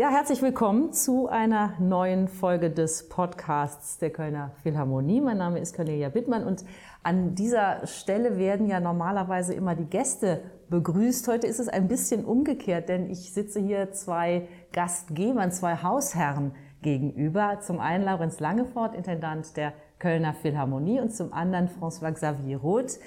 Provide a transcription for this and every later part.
Ja, herzlich willkommen zu einer neuen Folge des Podcasts der Kölner Philharmonie. Mein Name ist Cornelia Bittmann und an dieser Stelle werden ja normalerweise immer die Gäste begrüßt. Heute ist es ein bisschen umgekehrt, denn ich sitze hier zwei Gastgebern, zwei Hausherren gegenüber. Zum einen Laurenz Langefort, Intendant der Kölner Philharmonie und zum anderen François Xavier Roth,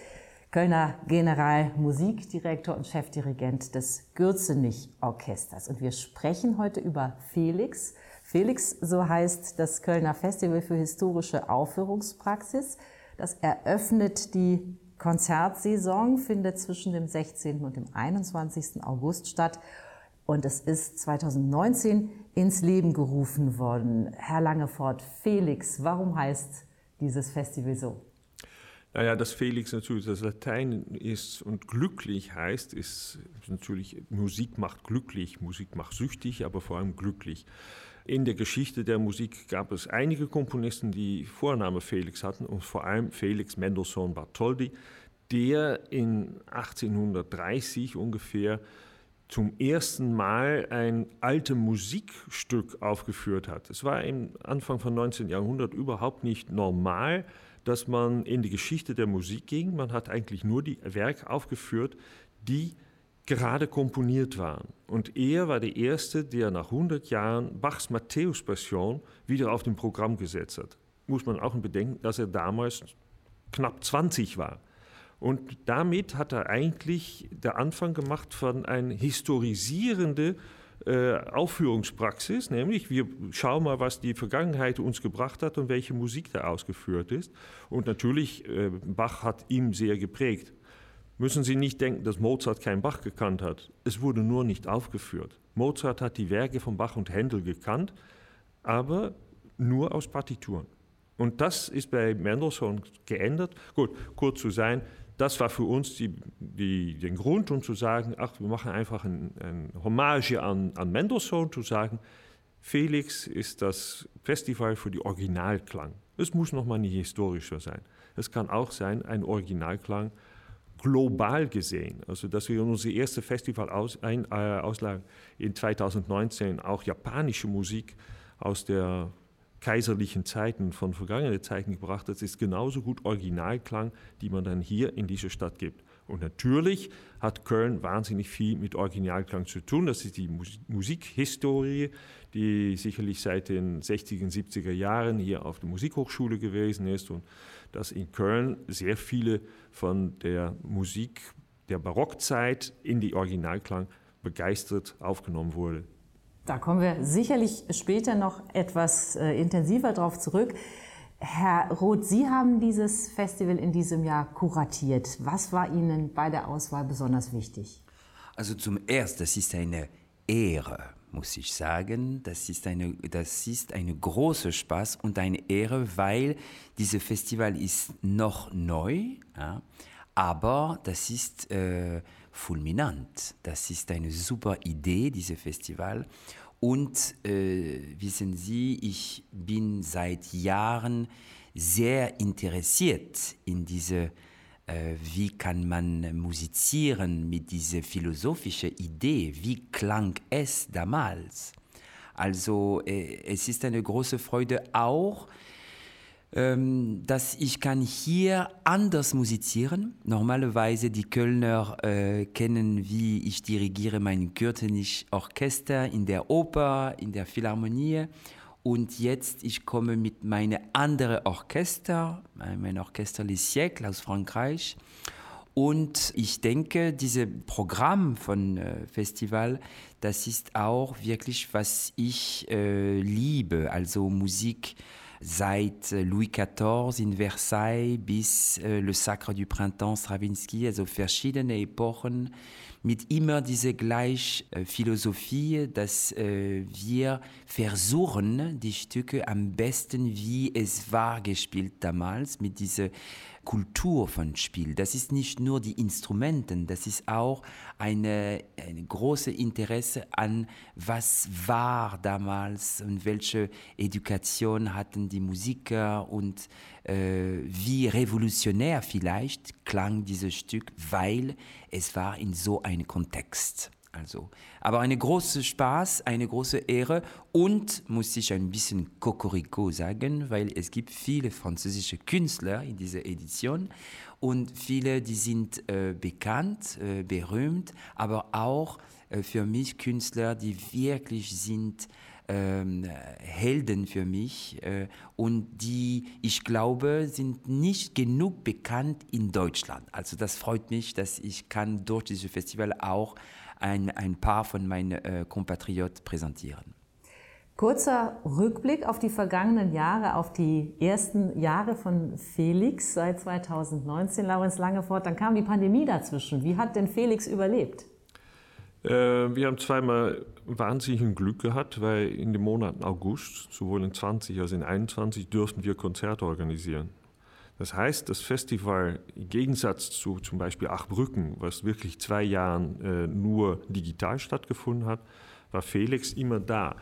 Kölner Generalmusikdirektor und Chefdirigent des Gürzenich-Orchesters. Und wir sprechen heute über Felix. Felix, so heißt das Kölner Festival für historische Aufführungspraxis. Das eröffnet die Konzertsaison, findet zwischen dem 16. und dem 21. August statt. Und es ist 2019 ins Leben gerufen worden. Herr Langefort, Felix, warum heißt dieses Festival so? Naja, dass Felix natürlich das Latein ist und glücklich heißt, ist natürlich, Musik macht glücklich, Musik macht süchtig, aber vor allem glücklich. In der Geschichte der Musik gab es einige Komponisten, die Vorname Felix hatten und vor allem Felix Mendelssohn Bartholdy, der in 1830 ungefähr zum ersten Mal ein altes Musikstück aufgeführt hat. Es war im Anfang von 19. Jahrhundert überhaupt nicht normal, dass man in die Geschichte der Musik ging. Man hat eigentlich nur die Werke aufgeführt, die gerade komponiert waren. Und er war der Erste, der nach 100 Jahren Bachs Matthäus-Passion wieder auf dem Programm gesetzt hat. Muss man auch bedenken, dass er damals knapp 20 war. Und damit hat er eigentlich der Anfang gemacht von einer historisierenden äh, Aufführungspraxis, nämlich wir schauen mal, was die Vergangenheit uns gebracht hat und welche Musik da ausgeführt ist. Und natürlich, äh, Bach hat ihm sehr geprägt. Müssen Sie nicht denken, dass Mozart keinen Bach gekannt hat. Es wurde nur nicht aufgeführt. Mozart hat die Werke von Bach und Händel gekannt, aber nur aus Partituren. Und das ist bei Mendelssohn geändert. Gut, kurz zu sein, das war für uns die, die, den Grund, um zu sagen, ach, wir machen einfach ein, ein Hommage an, an Mendelssohn, zu sagen, Felix ist das Festival für die Originalklang. Es muss nochmal nicht historischer sein. Es kann auch sein, ein Originalklang global gesehen. Also, dass wir in unser erstes Festival aus, ein, äh, in 2019 auch japanische Musik aus der kaiserlichen Zeiten, von vergangenen Zeiten gebracht hat, ist genauso gut Originalklang, die man dann hier in diese Stadt gibt. Und natürlich hat Köln wahnsinnig viel mit Originalklang zu tun. Das ist die Musikhistorie, die sicherlich seit den 60er, 70er Jahren hier auf der Musikhochschule gewesen ist und dass in Köln sehr viele von der Musik der Barockzeit in die Originalklang begeistert aufgenommen wurde. Da kommen wir sicherlich später noch etwas äh, intensiver drauf zurück. Herr Roth, Sie haben dieses Festival in diesem Jahr kuratiert. Was war Ihnen bei der Auswahl besonders wichtig? Also zum Ersten, das ist eine Ehre, muss ich sagen. Das ist eine, das ist eine große Spaß und eine Ehre, weil dieses Festival ist noch neu, ja, aber das ist äh, fulminant. Das ist eine super Idee, dieses Festival. Und äh, wissen Sie, ich bin seit Jahren sehr interessiert in diese, äh, wie kann man musizieren mit dieser philosophischen Idee, wie klang es damals. Also äh, es ist eine große Freude auch, ähm, dass ich kann hier anders musizieren. Normalerweise die Kölner äh, kennen, wie ich dirigiere mein Kürtenich Orchester in der Oper, in der Philharmonie. Und jetzt ich komme mit meinem anderen Orchester, mein Orchester Les Siècles aus Frankreich. Und ich denke, dieses Programm von äh, Festival, das ist auch wirklich, was ich äh, liebe, also Musik seit äh, Louis XIV in Versailles bis äh, Le Sacre du Printemps Stravinsky, also verschiedene Epochen mit immer diese gleiche äh, Philosophie, dass wir versuchen, die Stücke am besten, wie es war, gespielt damals, mit dieser Kultur von Spiel. Das ist nicht nur die Instrumenten, das ist auch eine, ein großes Interesse an, was war damals und welche Education hatten die Musiker und äh, wie revolutionär vielleicht klang dieses Stück, weil es war in so einem Kontext. Also, aber eine große Spaß, eine große Ehre und muss ich ein bisschen Cocorico sagen, weil es gibt viele französische Künstler in dieser Edition und viele, die sind äh, bekannt, äh, berühmt, aber auch äh, für mich Künstler, die wirklich sind ähm, Helden für mich äh, und die, ich glaube, sind nicht genug bekannt in Deutschland. Also das freut mich, dass ich kann durch dieses Festival auch ein, ein paar von meinen äh, Kompatrioten präsentieren. Kurzer Rückblick auf die vergangenen Jahre, auf die ersten Jahre von Felix seit 2019, Laurenz Langefort. Dann kam die Pandemie dazwischen. Wie hat denn Felix überlebt? Äh, wir haben zweimal wahnsinnigen Glück gehabt, weil in den Monaten August, sowohl in 20 als auch in 21, dürften wir Konzerte organisieren. Das heißt, das Festival im Gegensatz zu zum Beispiel Achbrücken, was wirklich zwei Jahren äh, nur digital stattgefunden hat, war Felix immer da.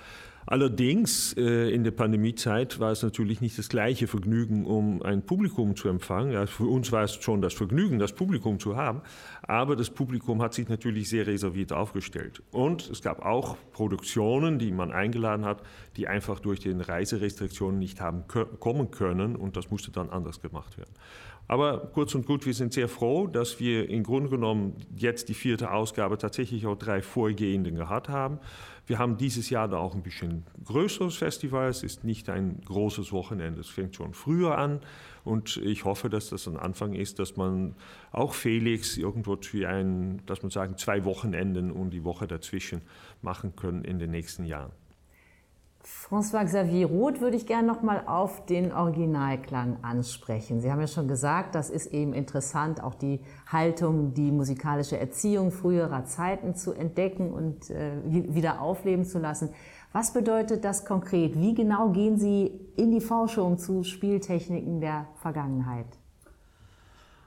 Allerdings äh, in der Pandemiezeit war es natürlich nicht das gleiche Vergnügen, um ein Publikum zu empfangen. Ja, für uns war es schon das Vergnügen, das Publikum zu haben, aber das Publikum hat sich natürlich sehr reserviert aufgestellt. Und es gab auch Produktionen, die man eingeladen hat, die einfach durch die Reiserestriktionen nicht haben kommen können und das musste dann anders gemacht werden. Aber kurz und gut, wir sind sehr froh, dass wir im Grunde genommen jetzt die vierte Ausgabe tatsächlich auch drei vorgehenden gehabt haben. Wir haben dieses Jahr da auch ein bisschen größeres Festival. Es ist nicht ein großes Wochenende, es fängt schon früher an. Und ich hoffe, dass das ein Anfang ist, dass man auch Felix irgendwo zu ein, dass man sagen, zwei Wochenenden und die Woche dazwischen machen können in den nächsten Jahren. François Xavier Roth würde ich gerne noch mal auf den Originalklang ansprechen. Sie haben ja schon gesagt, das ist eben interessant, auch die Haltung, die musikalische Erziehung früherer Zeiten zu entdecken und äh, wieder aufleben zu lassen. Was bedeutet das konkret? Wie genau gehen Sie in die Forschung zu Spieltechniken der Vergangenheit?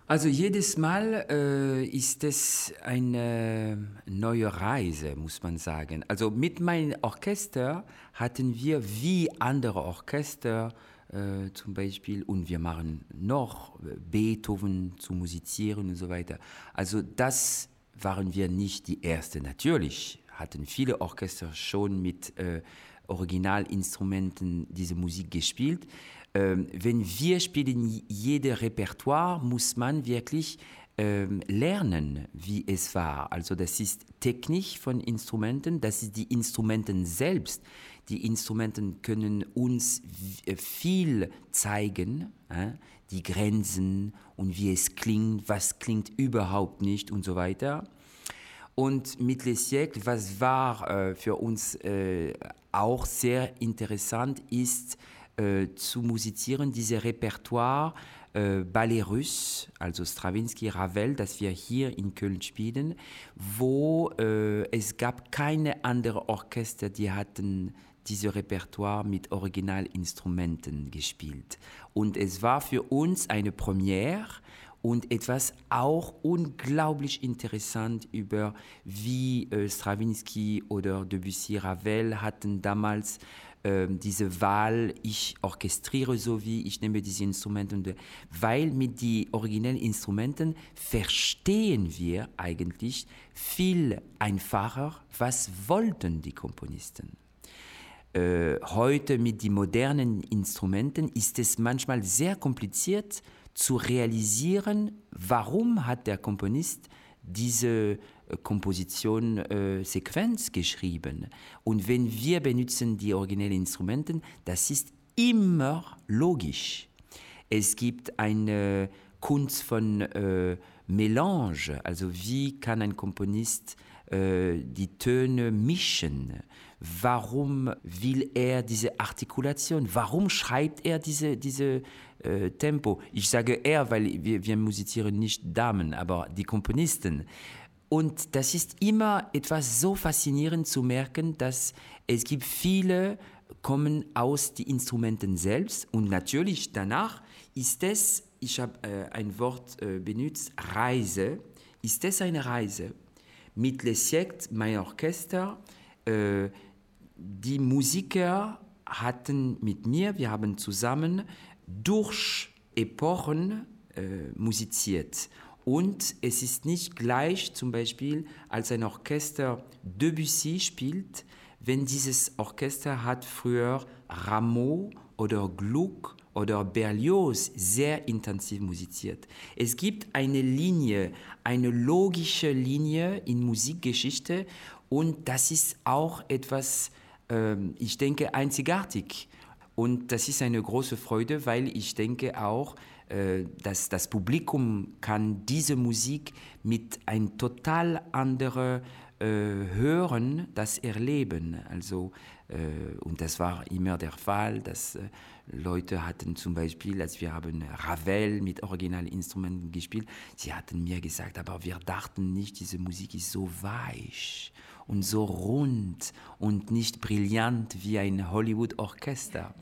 Also jedes Mal äh, ist es eine neue Reise, muss man sagen. Also mit meinem Orchester hatten wir wie andere Orchester äh, zum Beispiel und wir machen noch Beethoven zu musizieren und so weiter. Also das waren wir nicht die Erste. Natürlich hatten viele Orchester schon mit äh, Originalinstrumenten diese Musik gespielt. Ähm, wenn wir spielen jede Repertoire, muss man wirklich ähm, lernen, wie es war. Also das ist Technik von Instrumenten, das ist die Instrumenten selbst. Die Instrumenten können uns äh, viel zeigen, äh, die Grenzen und wie es klingt, was klingt überhaupt nicht und so weiter. Und mit Les Siècles, was war äh, für uns auch sehr interessant, ist, zu musizieren, diese Repertoire äh, Ballet Russe, also Stravinsky, Ravel, das wir hier in Köln spielen, wo äh, es gab keine andere Orchester, die hatten diese Repertoire mit Originalinstrumenten gespielt. Und es war für uns eine Premiere und etwas auch unglaublich interessant über wie äh, Stravinsky oder Debussy Ravel hatten damals diese Wahl, ich orchestriere so wie, ich nehme diese Instrumente, und, weil mit den originellen Instrumenten verstehen wir eigentlich viel einfacher, was wollten die Komponisten. Äh, heute mit den modernen Instrumenten ist es manchmal sehr kompliziert zu realisieren, warum hat der Komponist diese Komposition äh, Sequenz geschrieben. Und wenn wir benutzen die originellen Instrumenten, das ist immer logisch. Es gibt eine Kunst von äh, Melange, also wie kann ein Komponist äh, die Töne mischen? Warum will er diese Artikulation? Warum schreibt er diese, diese äh, Tempo? Ich sage er, weil wir, wir musizieren nicht Damen, aber die Komponisten. Und das ist immer etwas so faszinierend zu merken, dass es gibt viele kommen aus den Instrumenten selbst und natürlich danach ist es ich habe äh, ein Wort äh, benutzt, Reise. Ist es eine Reise? Mit Les Siècles, mein Orchester, äh, die Musiker hatten mit mir, wir haben zusammen durch Epochen äh, musiziert. Und es ist nicht gleich, zum Beispiel, als ein Orchester Debussy spielt, wenn dieses Orchester hat früher Rameau oder Gluck oder Berlioz sehr intensiv musiziert. Es gibt eine Linie, eine logische Linie in Musikgeschichte und das ist auch etwas, äh, ich denke, einzigartig. Und das ist eine große Freude, weil ich denke auch, dass das Publikum kann diese Musik mit ein total anderer äh, Hören das erleben. Also, äh, und das war immer der Fall, dass äh, Leute hatten zum Beispiel, als wir haben Ravel mit Originalinstrumenten gespielt, sie hatten mir gesagt, aber wir dachten nicht, diese Musik ist so weich und so rund und nicht brillant wie ein Hollywood-Orchester.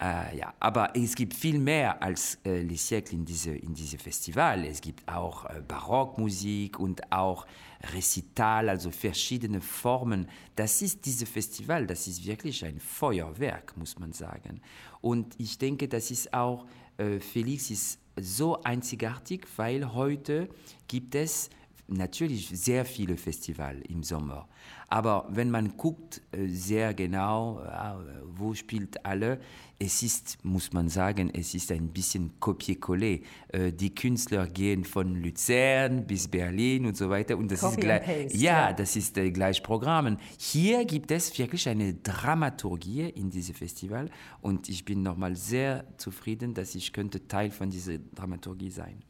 Äh, ja, aber es gibt viel mehr als äh, Les Siècles in diesem in diese Festival. Es gibt auch äh, Barockmusik und auch Recital, also verschiedene Formen. Das ist dieses Festival, das ist wirklich ein Feuerwerk, muss man sagen. Und ich denke, das ist auch, äh, Felix ist so einzigartig, weil heute gibt es natürlich sehr viele Festivals im Sommer. Aber wenn man guckt äh, sehr genau, äh, wo spielt alle, es ist, muss man sagen, es ist ein bisschen Copier-Coller. Äh, die Künstler gehen von Luzern bis Berlin und so weiter. Und das Copy ist gleich, paste, ja, ja. das ist gleich Programmen. Hier gibt es wirklich eine Dramaturgie in diesem Festival und ich bin nochmal sehr zufrieden, dass ich könnte Teil von dieser Dramaturgie sein.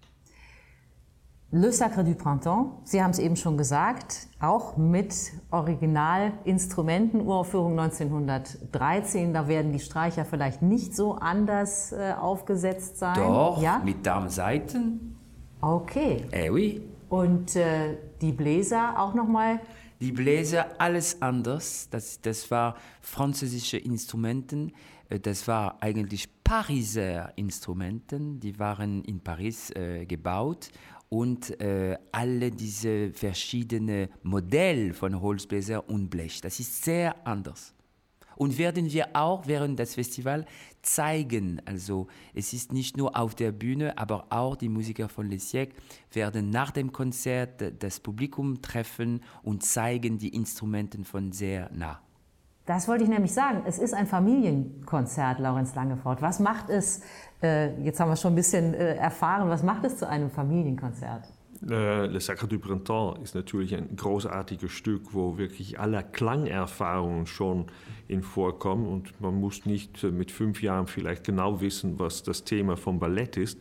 Le Sacre du Printemps, Sie haben es eben schon gesagt, auch mit Originalinstrumenten, Uraufführung 1913. Da werden die Streicher vielleicht nicht so anders äh, aufgesetzt sein. Doch, ja? mit Darmseiten. Okay. Eh oui. Und äh, die Bläser auch nochmal Die Bläser, alles anders. Das, das war französische Instrumenten. Äh, Das war eigentlich Pariser Instrumenten. Die waren in Paris äh, gebaut. Und äh, alle diese verschiedenen Modelle von Holzbläser und Blech. Das ist sehr anders. Und werden wir auch während des Festivals zeigen. Also es ist nicht nur auf der Bühne, aber auch die Musiker von Les Siècles werden nach dem Konzert das Publikum treffen und zeigen die Instrumente von sehr nah. Das wollte ich nämlich sagen. Es ist ein Familienkonzert, Laurenz Langefort. Was macht es, äh, jetzt haben wir schon ein bisschen äh, erfahren, was macht es zu einem Familienkonzert? Äh, Le Sacre du Printemps ist natürlich ein großartiges Stück, wo wirklich alle Klangerfahrungen schon in vorkommen und man muss nicht äh, mit fünf Jahren vielleicht genau wissen, was das Thema vom Ballett ist.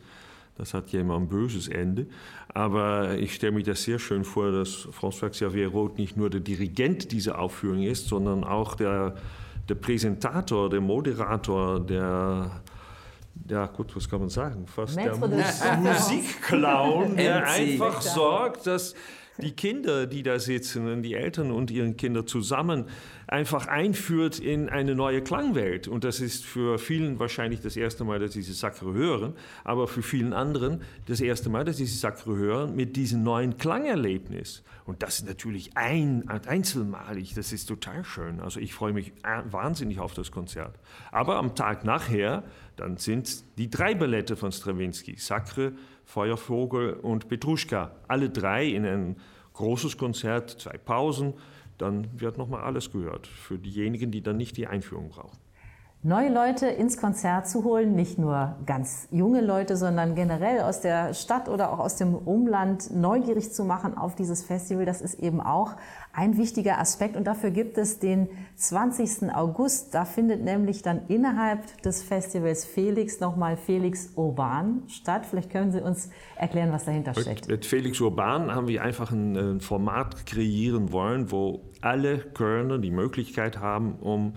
Das hat ja immer ein böses Ende. Aber ich stelle mir das sehr schön vor, dass François Xavier Roth nicht nur der Dirigent dieser Aufführung ist, sondern auch der, der Präsentator, der Moderator, der ja gut, was kann man sagen? Fast Maître der de Mus. Musikclown, der einfach sorgt, dass die Kinder, die da sitzen, die Eltern und ihren Kinder zusammen einfach einführt in eine neue Klangwelt. Und das ist für vielen wahrscheinlich das erste Mal, dass sie diese Sacre hören, aber für vielen anderen das erste Mal, dass sie diese Sacre hören mit diesem neuen Klangerlebnis. Und das ist natürlich ein, einzelmalig, das ist total schön. Also ich freue mich äh, wahnsinnig auf das Konzert. Aber am Tag nachher, dann sind die drei Ballette von Stravinsky, Sacre, Feuervogel und Petruschka, alle drei in ein großes Konzert, zwei Pausen, dann wird nochmal alles gehört für diejenigen, die dann nicht die Einführung brauchen. Neue Leute ins Konzert zu holen, nicht nur ganz junge Leute, sondern generell aus der Stadt oder auch aus dem Umland neugierig zu machen auf dieses Festival, das ist eben auch ein wichtiger Aspekt. Und dafür gibt es den 20. August. Da findet nämlich dann innerhalb des Festivals Felix nochmal Felix Urban statt. Vielleicht können Sie uns erklären, was dahinter steckt. Mit Felix Urban haben wir einfach ein, ein Format kreieren wollen, wo alle Kölner die Möglichkeit haben, um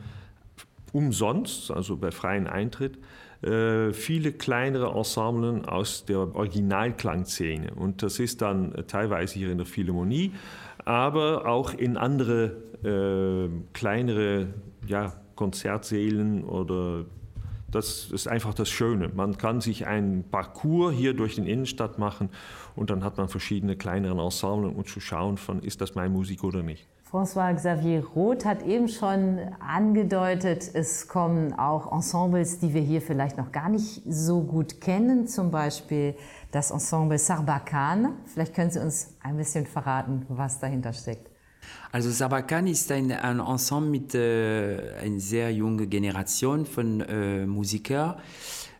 umsonst, also bei freiem Eintritt, äh, viele kleinere Ensemblen aus der Originalklangszene. Und das ist dann teilweise hier in der Philharmonie, aber auch in andere äh, kleinere ja, Konzertsälen oder Das ist einfach das Schöne. Man kann sich einen Parcours hier durch den Innenstadt machen und dann hat man verschiedene kleinere Ensembles, um zu schauen, von, ist das meine Musik oder nicht. François Xavier Roth hat eben schon angedeutet, es kommen auch Ensembles, die wir hier vielleicht noch gar nicht so gut kennen, zum Beispiel das Ensemble Sarbacane. Vielleicht können Sie uns ein bisschen verraten, was dahinter steckt. Also Sarbacane ist ein, ein Ensemble mit äh, einer sehr jungen Generation von äh, Musikern.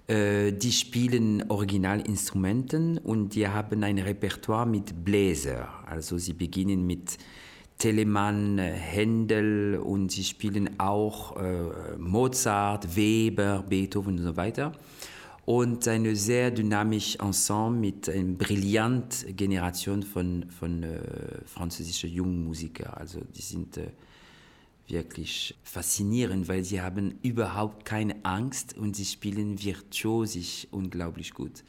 Äh, die spielen Originalinstrumenten und die haben ein Repertoire mit Bläser. Also sie beginnen mit Telemann, Händel und sie spielen auch äh, Mozart, Weber, Beethoven und so weiter. Und eine sehr dynamische Ensemble mit einer brillanten Generation von, von äh, französischen jungen Musikern. Also die sind äh, wirklich faszinierend, weil sie haben überhaupt keine Angst und sie spielen virtuosisch unglaublich gut.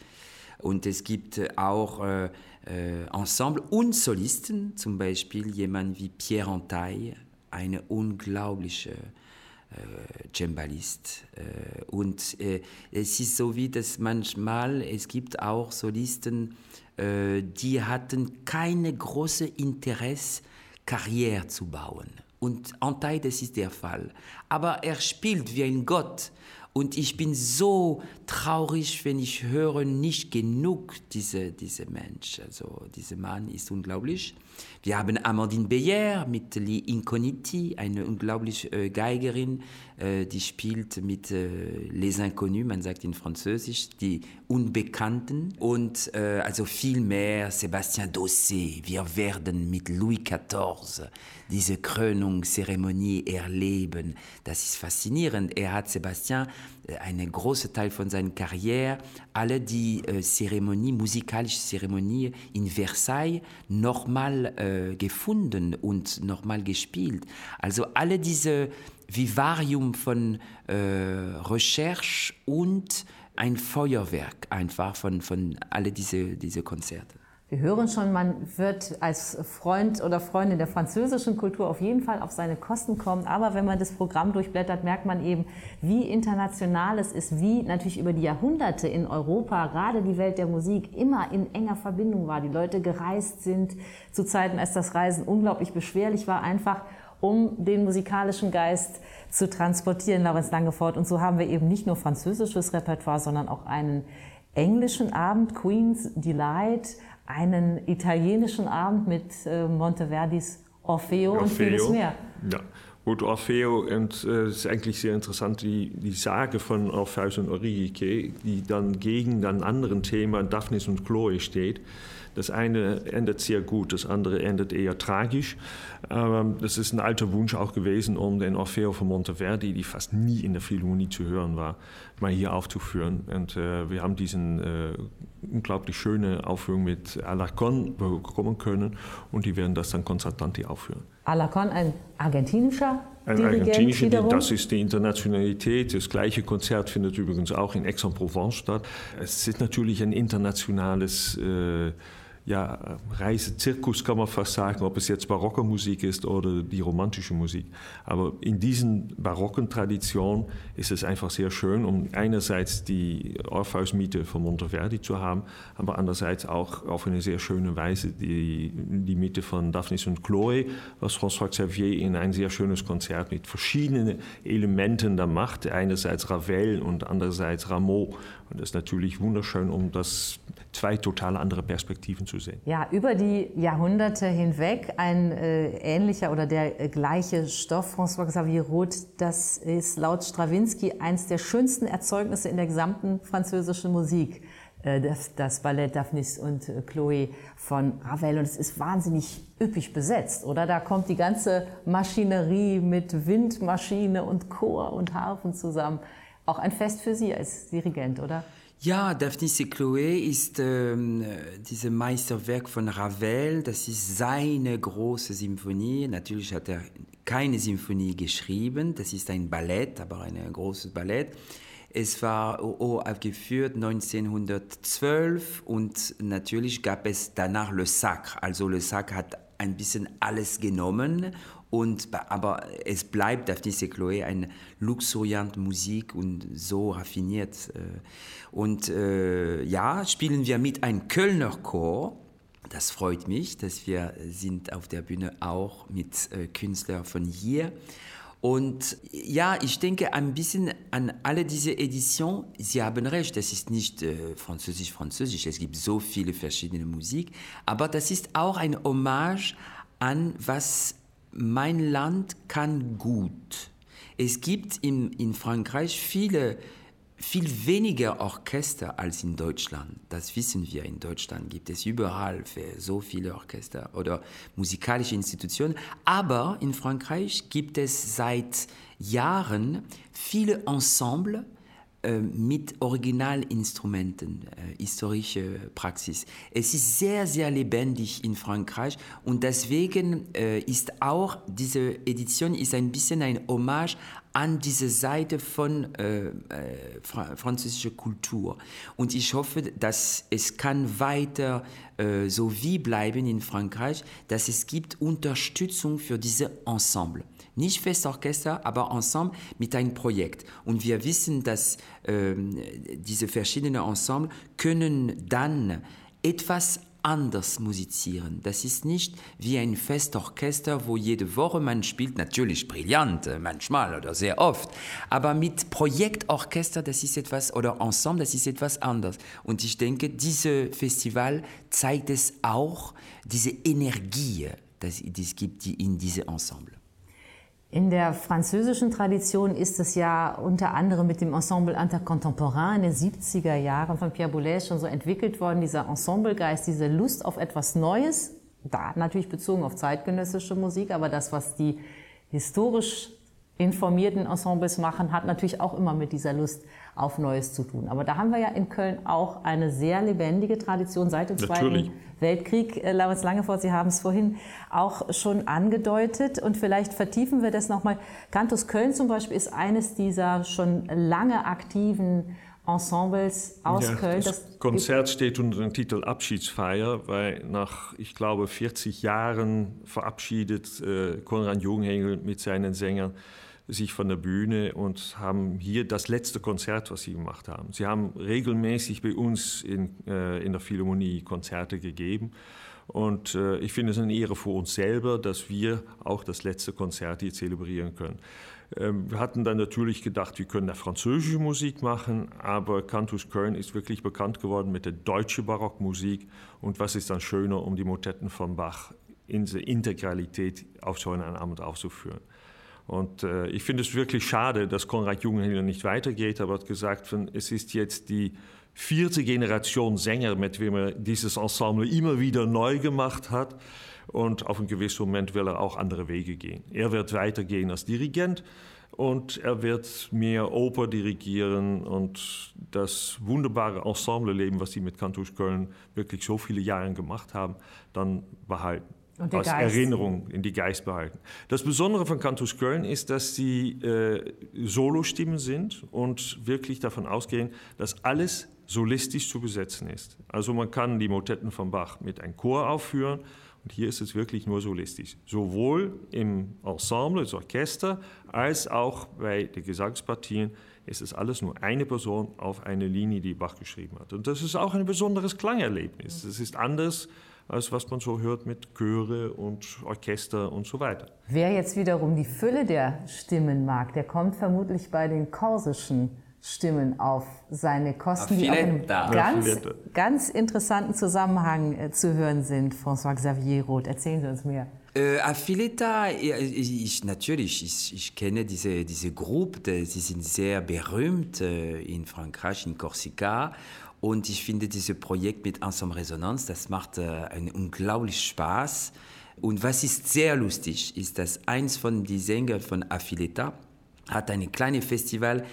Und es gibt auch äh, Ensemble und Solisten, zum Beispiel jemand wie Pierre Antaille, eine unglaubliche äh, Cembalist. Äh, und äh, es ist so wie, dass manchmal, es gibt auch Solisten, äh, die hatten keine große Interesse, Karriere zu bauen. Und Antaille, das ist der Fall. Aber er spielt wie ein Gott. Und ich bin so traurig, wenn ich höre nicht genug diese, diese Mensch. Also dieser Mann ist unglaublich. Wir haben Amandine Beyer mit Li Incogniti, eine unglaubliche äh, Geigerin, äh, die spielt mit äh, Les Inconnus, man sagt in Französisch, die Unbekannten. Und äh, also viel mehr Sébastien Dossé. Wir werden mit Louis XIV diese Krönungszeremonie erleben. Das ist faszinierend. Er hat Sébastien einen großen Teil von seiner Karriere, alle die äh, Zeremonie, musikalische Zeremonie in Versailles nochmal äh, gefunden und nochmal gespielt. Also alle diese Vivarium von äh, Recherche und ein Feuerwerk einfach von, von alle diese, diese Konzerte. Wir hören schon, man wird als Freund oder Freundin der französischen Kultur auf jeden Fall auf seine Kosten kommen. Aber wenn man das Programm durchblättert, merkt man eben, wie international es ist, wie natürlich über die Jahrhunderte in Europa gerade die Welt der Musik immer in enger Verbindung war. Die Leute gereist sind zu Zeiten, als das Reisen unglaublich beschwerlich war, einfach um den musikalischen Geist zu transportieren, Lorenz Langefort. Und so haben wir eben nicht nur französisches Repertoire, sondern auch einen englischen Abend, Queen's Delight, einen italienischen Abend mit äh, Monteverdis Orfeo, Orfeo, und vieles mehr. Ja. Gut, Orfeo, und es äh, ist eigentlich sehr interessant, die, die Sage von Orpheus und Eurydike, die dann gegen dann anderen Thema Daphnis und Chloe steht. Das eine endet sehr gut, das andere endet eher tragisch. Aber das ist ein alter Wunsch auch gewesen, um den Orfeo von Monteverdi, die fast nie in der Philharmonie zu hören war, mal hier aufzuführen. Und äh, wir haben diesen äh, unglaublich schöne Aufführung mit Alarcon bekommen können und die werden das dann Concertanti aufführen. Alarcon, ein argentinischer ein Dirigent argentinischer, das ist die Internationalität. Das gleiche Konzert findet übrigens auch in Aix-en-Provence statt. Es ist natürlich ein internationales äh, ja, Reisezirkus kann man fast sagen, ob es jetzt barocke Musik ist oder die romantische Musik. Aber in diesen barocken Traditionen ist es einfach sehr schön, um einerseits die Orpheus-Miete von Monteverdi zu haben, aber andererseits auch auf eine sehr schöne Weise die, die Miete von Daphnis und Chloe, was François Xavier in ein sehr schönes Konzert mit verschiedenen Elementen da macht. Einerseits Ravel und andererseits Rameau. Und das ist natürlich wunderschön, um das zwei total andere Perspektiven zu sehen. Ja, über die Jahrhunderte hinweg ein äh, ähnlicher oder der äh, gleiche Stoff, François Xavier Roth, das ist laut Strawinski eines der schönsten Erzeugnisse in der gesamten französischen Musik. Äh, das, das Ballett Daphnis und Chloe von Ravel. Und es ist wahnsinnig üppig besetzt, oder? Da kommt die ganze Maschinerie mit Windmaschine und Chor und Harfen zusammen auch ein Fest für Sie als Dirigent, oder? Ja, Daphnis et Chloé ist ähm, dieses Meisterwerk von Ravel. Das ist seine große Symphonie. Natürlich hat er keine Symphonie geschrieben. Das ist ein Ballett, aber ein großes Ballett. Es war aufgeführt 1912 und natürlich gab es danach Le Sacre. Also Le Sacre hat ein bisschen alles genommen und, aber es bleibt auf diese Chloé eine luxuriante Musik und so raffiniert. Äh. Und äh, ja, spielen wir mit einem Kölner Chor. Das freut mich, dass wir sind auf der Bühne auch mit äh, Künstlern von hier. Und ja, ich denke ein bisschen an alle diese Editionen. Sie haben recht, das ist nicht äh, französisch-französisch, es gibt so viele verschiedene Musik, aber das ist auch ein Hommage an was mein Land kann gut. Es gibt in, in Frankreich viele, viel weniger Orchester als in Deutschland. Das wissen wir. In Deutschland gibt es überall so viele Orchester oder musikalische Institutionen. Aber in Frankreich gibt es seit Jahren viele Ensembles, äh, mit Originalinstrumenten, äh, historische Praxis. Es ist sehr, sehr lebendig in Frankreich und deswegen äh, ist auch diese Edition ist ein bisschen ein Hommage an diese Seite von äh, äh, französischer Kultur. Und ich hoffe, dass es kann weiter äh, so wie bleiben in Frankreich, dass es gibt Unterstützung für diese Ensemble. Nicht Festorchester, aber Ensemble mit einem Projekt. Und wir wissen, dass äh, diese verschiedenen Ensemble können dann etwas anders musizieren. Das ist nicht wie ein Festorchester, wo jede Woche man spielt, natürlich brillant, manchmal oder sehr oft, aber mit Projektorchester, das ist etwas, oder Ensemble, das ist etwas anders. Und ich denke, dieses Festival zeigt es auch, diese Energie, die es gibt in diese Ensemble. In der französischen Tradition ist es ja unter anderem mit dem Ensemble Intercontemporain in den 70er Jahren von Pierre Boulez schon so entwickelt worden, dieser Ensemblegeist, diese Lust auf etwas Neues, da natürlich bezogen auf zeitgenössische Musik, aber das, was die historisch informierten Ensembles machen, hat natürlich auch immer mit dieser Lust auf Neues zu tun. Aber da haben wir ja in Köln auch eine sehr lebendige Tradition seit dem Natürlich. Zweiten Weltkrieg. Äh, Laurenz Langefort, Sie haben es vorhin auch schon angedeutet und vielleicht vertiefen wir das nochmal. Cantus Köln zum Beispiel ist eines dieser schon lange aktiven Ensembles aus ja, Köln. Das, das Konzert steht unter dem Titel Abschiedsfeier, weil nach, ich glaube, 40 Jahren verabschiedet äh, Konrad Junghengel mit seinen Sängern sich von der Bühne und haben hier das letzte Konzert, was sie gemacht haben. Sie haben regelmäßig bei uns in, äh, in der Philharmonie Konzerte gegeben. Und äh, ich finde es eine Ehre für uns selber, dass wir auch das letzte Konzert hier zelebrieren können. Ähm, wir hatten dann natürlich gedacht, wir können da französische Musik machen, aber Cantus Köln ist wirklich bekannt geworden mit der deutschen Barockmusik. Und was ist dann schöner, um die Motetten von Bach in der Integralität auf so einen Abend aufzuführen? Und äh, ich finde es wirklich schade, dass Konrad Jungheinrich nicht weitergeht, aber hat gesagt, es ist jetzt die vierte Generation Sänger, mit wem er dieses Ensemble immer wieder neu gemacht hat. Und auf einen gewissen Moment will er auch andere Wege gehen. Er wird weitergehen als Dirigent und er wird mehr Oper dirigieren und das wunderbare Ensemble-Leben, was sie mit Cantus Köln wirklich so viele Jahre gemacht haben, dann behalten als Geist. Erinnerung in die Geist behalten. Das Besondere von Cantus Köln ist, dass sie äh, Solostimmen sind und wirklich davon ausgehen, dass alles solistisch zu besetzen ist. Also man kann die Motetten von Bach mit einem Chor aufführen und hier ist es wirklich nur solistisch. Sowohl im Ensemble, das Orchester, als auch bei den Gesangspartien ist es alles nur eine Person auf eine Linie, die Bach geschrieben hat. Und das ist auch ein besonderes Klangerlebnis. Das ist anders als was man so hört mit Chöre und Orchester und so weiter. Wer jetzt wiederum die Fülle der Stimmen mag, der kommt vermutlich bei den korsischen Stimmen auf seine Kosten, die auch in einem ganz, ganz interessanten Zusammenhang äh, zu hören sind. François Xavier Roth, erzählen Sie uns mehr. Äh, Affiletta, ich, ich, natürlich, ich, ich kenne diese, diese Gruppe, sie sind sehr berühmt äh, in Frankreich, in Korsika. Und ich finde dieses Projekt mit Ensemble Resonanz, das macht äh, einen unglaublichen Spaß. Und was ist sehr lustig, ist, dass eins von den Sängern von Affiletta hat ein kleines Festival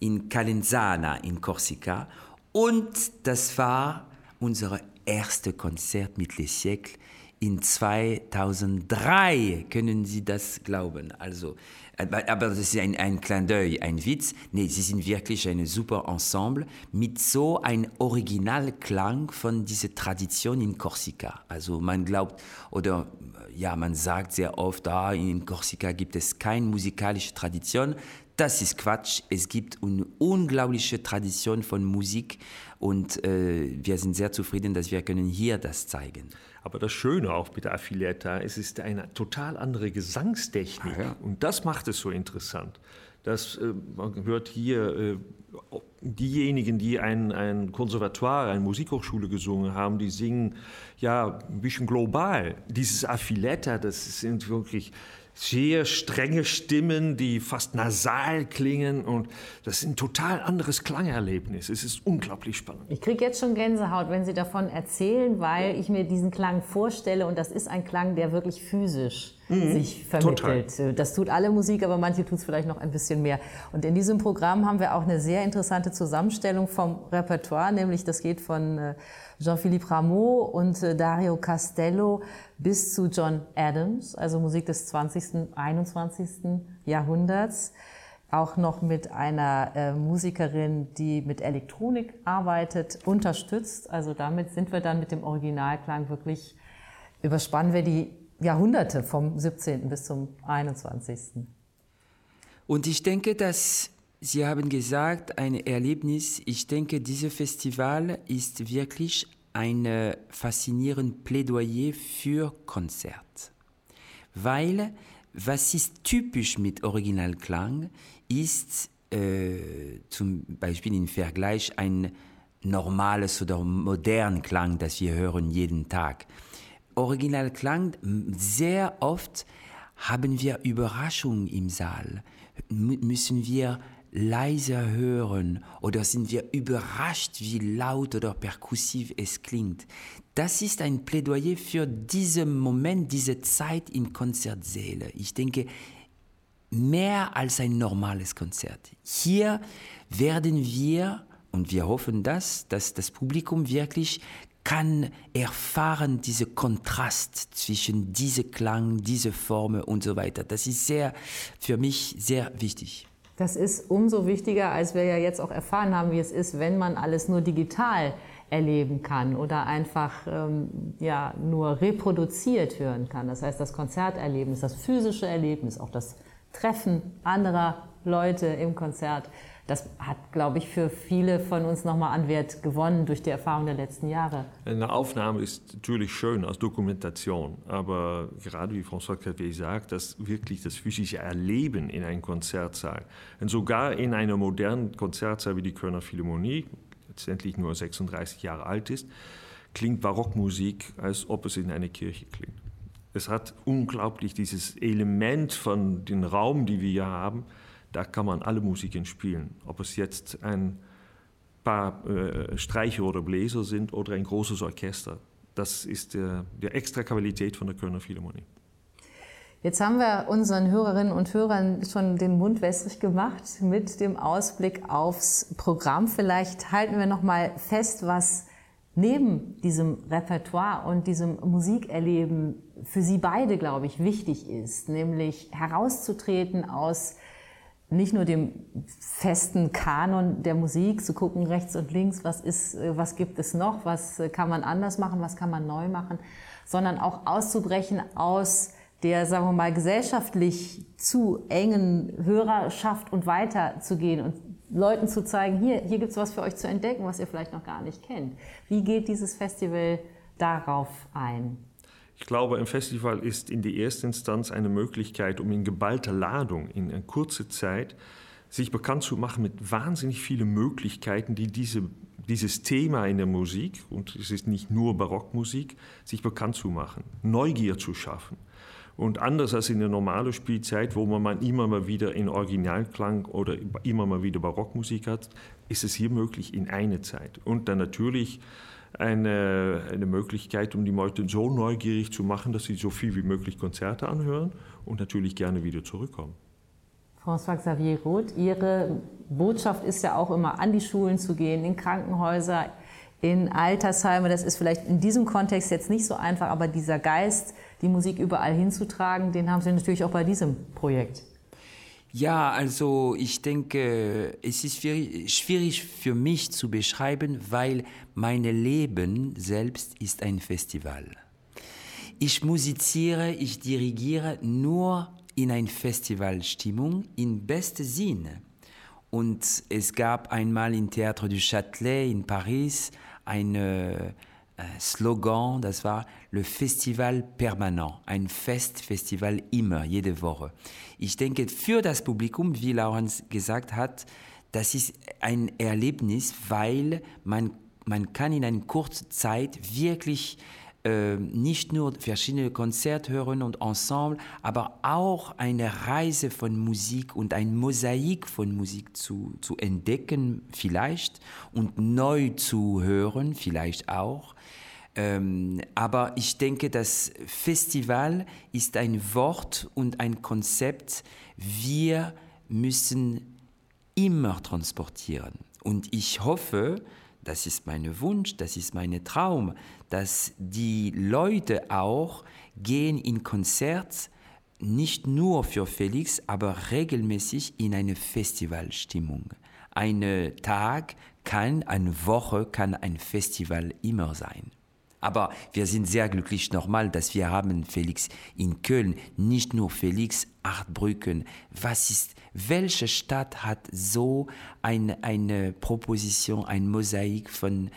in Calenzana in Korsika. Und das war unser erstes Konzert mit Les Siècles in 2003. Können Sie das glauben? Also, aber das ist ein, ein Clin d'œil, ein Witz. Nee, sie sind wirklich ein super Ensemble mit so einem Originalklang von dieser Tradition in Korsika. Also man glaubt, oder ja, man sagt sehr oft, ah, in Korsika gibt es keine musikalische Tradition. Das ist Quatsch. Es gibt eine unglaubliche Tradition von Musik und äh, wir sind sehr zufrieden, dass wir können hier das zeigen. Aber das Schöne auch mit der Affilietta, es ist eine total andere Gesangstechnik. Ah, ja. Und das macht es so interessant. Das, äh, man hört hier äh, diejenigen, die ein, ein Konservatoire, eine Musikhochschule gesungen haben, die singen ja ein bisschen global. Dieses Affiletta, das sind wirklich sehr strenge Stimmen, die fast nasal klingen und das ist ein total anderes Klangerlebnis. Es ist unglaublich spannend. Ich kriege jetzt schon Gänsehaut, wenn Sie davon erzählen, weil ich mir diesen Klang vorstelle und das ist ein Klang, der wirklich physisch mhm. sich vermittelt. Total. Das tut alle Musik, aber manche tut es vielleicht noch ein bisschen mehr. Und in diesem Programm haben wir auch eine sehr interessante Zusammenstellung vom Repertoire, nämlich das geht von äh, Jean-Philippe Rameau und äh, Dario Castello bis zu John Adams, also Musik des 20., 21. Jahrhunderts. Auch noch mit einer äh, Musikerin, die mit Elektronik arbeitet, unterstützt. Also damit sind wir dann mit dem Originalklang wirklich, überspannen wir die Jahrhunderte vom 17. bis zum 21. Und ich denke, dass Sie haben gesagt, ein Erlebnis. Ich denke, dieses Festival ist wirklich ein faszinierendes Plädoyer für Konzert. Weil, was ist typisch mit Originalklang, ist äh, zum Beispiel im Vergleich ein normales oder modernen Klang, das wir hören jeden Tag. Originalklang, sehr oft haben wir Überraschungen im Saal, müssen wir leiser hören oder sind wir überrascht, wie laut oder perkussiv es klingt. Das ist ein Plädoyer für diesen Moment, diese Zeit in Konzertsäle. Ich denke, mehr als ein normales Konzert. Hier werden wir, und wir hoffen das, dass das Publikum wirklich kann erfahren diese Kontrast zwischen diese Klang, diese Formen und so weiter. Das ist sehr, für mich sehr wichtig. Das ist umso wichtiger, als wir ja jetzt auch erfahren haben, wie es ist, wenn man alles nur digital erleben kann oder einfach ähm, ja, nur reproduziert hören kann. Das heißt, das Konzerterlebnis, das physische Erlebnis, auch das Treffen anderer Leute im Konzert, das hat, glaube ich, für viele von uns nochmal an Wert gewonnen durch die Erfahrung der letzten Jahre. Eine Aufnahme ist natürlich schön als Dokumentation, aber gerade wie François Clavier sagt, das wirklich das physische Erleben in einem Konzertsaal und sogar in einer modernen Konzertsaal wie die Kölner Philharmonie, letztendlich nur 36 Jahre alt ist, klingt Barockmusik, als ob es in einer Kirche klingt. Es hat unglaublich dieses Element von dem Raum, die wir hier haben, da kann man alle Musiken spielen. Ob es jetzt ein paar äh, Streicher oder Bläser sind oder ein großes Orchester. Das ist der, der extra Qualität von der Kölner Philharmonie. Jetzt haben wir unseren Hörerinnen und Hörern schon den Mund wässrig gemacht mit dem Ausblick aufs Programm. Vielleicht halten wir noch mal fest, was neben diesem Repertoire und diesem Musikerleben für Sie beide, glaube ich, wichtig ist, nämlich herauszutreten aus nicht nur dem festen Kanon der Musik zu gucken, rechts und links, was, ist, äh, was gibt es noch, was äh, kann man anders machen, was kann man neu machen, sondern auch auszubrechen aus der, sagen wir mal, gesellschaftlich zu engen Hörerschaft und weiterzugehen und Leuten zu zeigen, hier, hier gibt es was für euch zu entdecken, was ihr vielleicht noch gar nicht kennt. Wie geht dieses Festival darauf ein? Ich glaube, ein Festival ist in der ersten Instanz eine Möglichkeit, um in geballter Ladung in kurzen Zeit sich bekannt zu machen mit wahnsinnig vielen Möglichkeiten, die diese, dieses Thema in der Musik, und es ist nicht nur Barockmusik, sich bekannt zu machen, Neugier zu schaffen. Und anders als in der normalen Spielzeit, wo man immer mal wieder in Originalklang oder immer mal wieder Barockmusik hat, ist es hier möglich in einer Zeit. Und dann natürlich eine, eine Möglichkeit, um die Leute so neugierig zu machen, dass sie so viel wie möglich Konzerte anhören und natürlich gerne wieder zurückkommen. François Xavier Roth, Ihre Botschaft ist ja auch immer, an die Schulen zu gehen, in Krankenhäuser, in Altersheime. Das ist vielleicht in diesem Kontext jetzt nicht so einfach, aber dieser Geist, die Musik überall hinzutragen, den haben Sie natürlich auch bei diesem Projekt. Ja, also ich denke, es ist schwierig für mich zu beschreiben, weil mein Leben selbst ist ein Festival. Ich musiziere, ich dirigiere nur in ein Festivalstimmung im besten Sinne. Und es gab einmal im Théâtre du Châtelet in Paris eine Slogan, das war Le Festival Permanent, ein Festfestival immer, jede Woche. Ich denke, für das Publikum, wie Laurens gesagt hat, das ist ein Erlebnis, weil man, man kann in einer kurzen Zeit wirklich nicht nur verschiedene Konzerte hören und Ensemble, aber auch eine Reise von Musik und ein Mosaik von Musik zu, zu entdecken vielleicht und neu zu hören vielleicht auch. Ähm, aber ich denke, das Festival ist ein Wort und ein Konzept. Wir müssen immer transportieren. Und ich hoffe, das ist mein Wunsch, das ist mein Traum, dass die Leute auch gehen in Konzert nicht nur für Felix, aber regelmäßig in eine Festivalstimmung. Ein Tag kann, eine Woche kann ein Festival immer sein. Aber wir sind sehr glücklich nochmal, dass wir haben Felix in Köln, nicht nur Felix, acht Brücken. Was ist, welche Stadt hat so ein, eine Proposition, ein Mosaik von,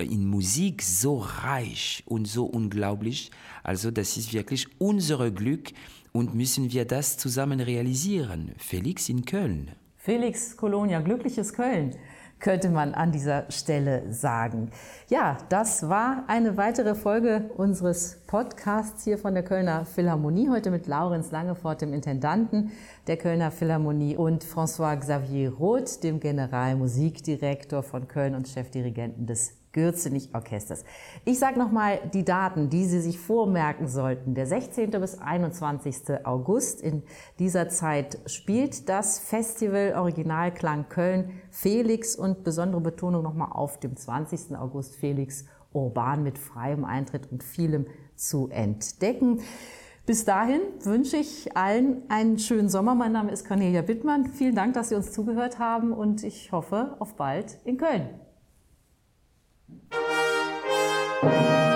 in Musik so reich und so unglaublich? Also das ist wirklich unser Glück und müssen wir das zusammen realisieren. Felix in Köln. Felix Kolonia, glückliches Köln könnte man an dieser Stelle sagen. Ja, das war eine weitere Folge unseres Podcasts hier von der Kölner Philharmonie. Heute mit Laurenz Langefort, dem Intendanten der Kölner Philharmonie und François Xavier Roth, dem Generalmusikdirektor von Köln und Chefdirigenten des Gürzenich-Orchesters. Ich sage nochmal die Daten, die Sie sich vormerken sollten. Der 16. bis 21. August. In dieser Zeit spielt das Festival Originalklang Köln Felix und besondere Betonung nochmal auf dem 20. August Felix Urban mit freiem Eintritt und vielem zu entdecken. Bis dahin wünsche ich allen einen schönen Sommer. Mein Name ist Cornelia Bittmann. Vielen Dank, dass Sie uns zugehört haben und ich hoffe auf bald in Köln. thank you.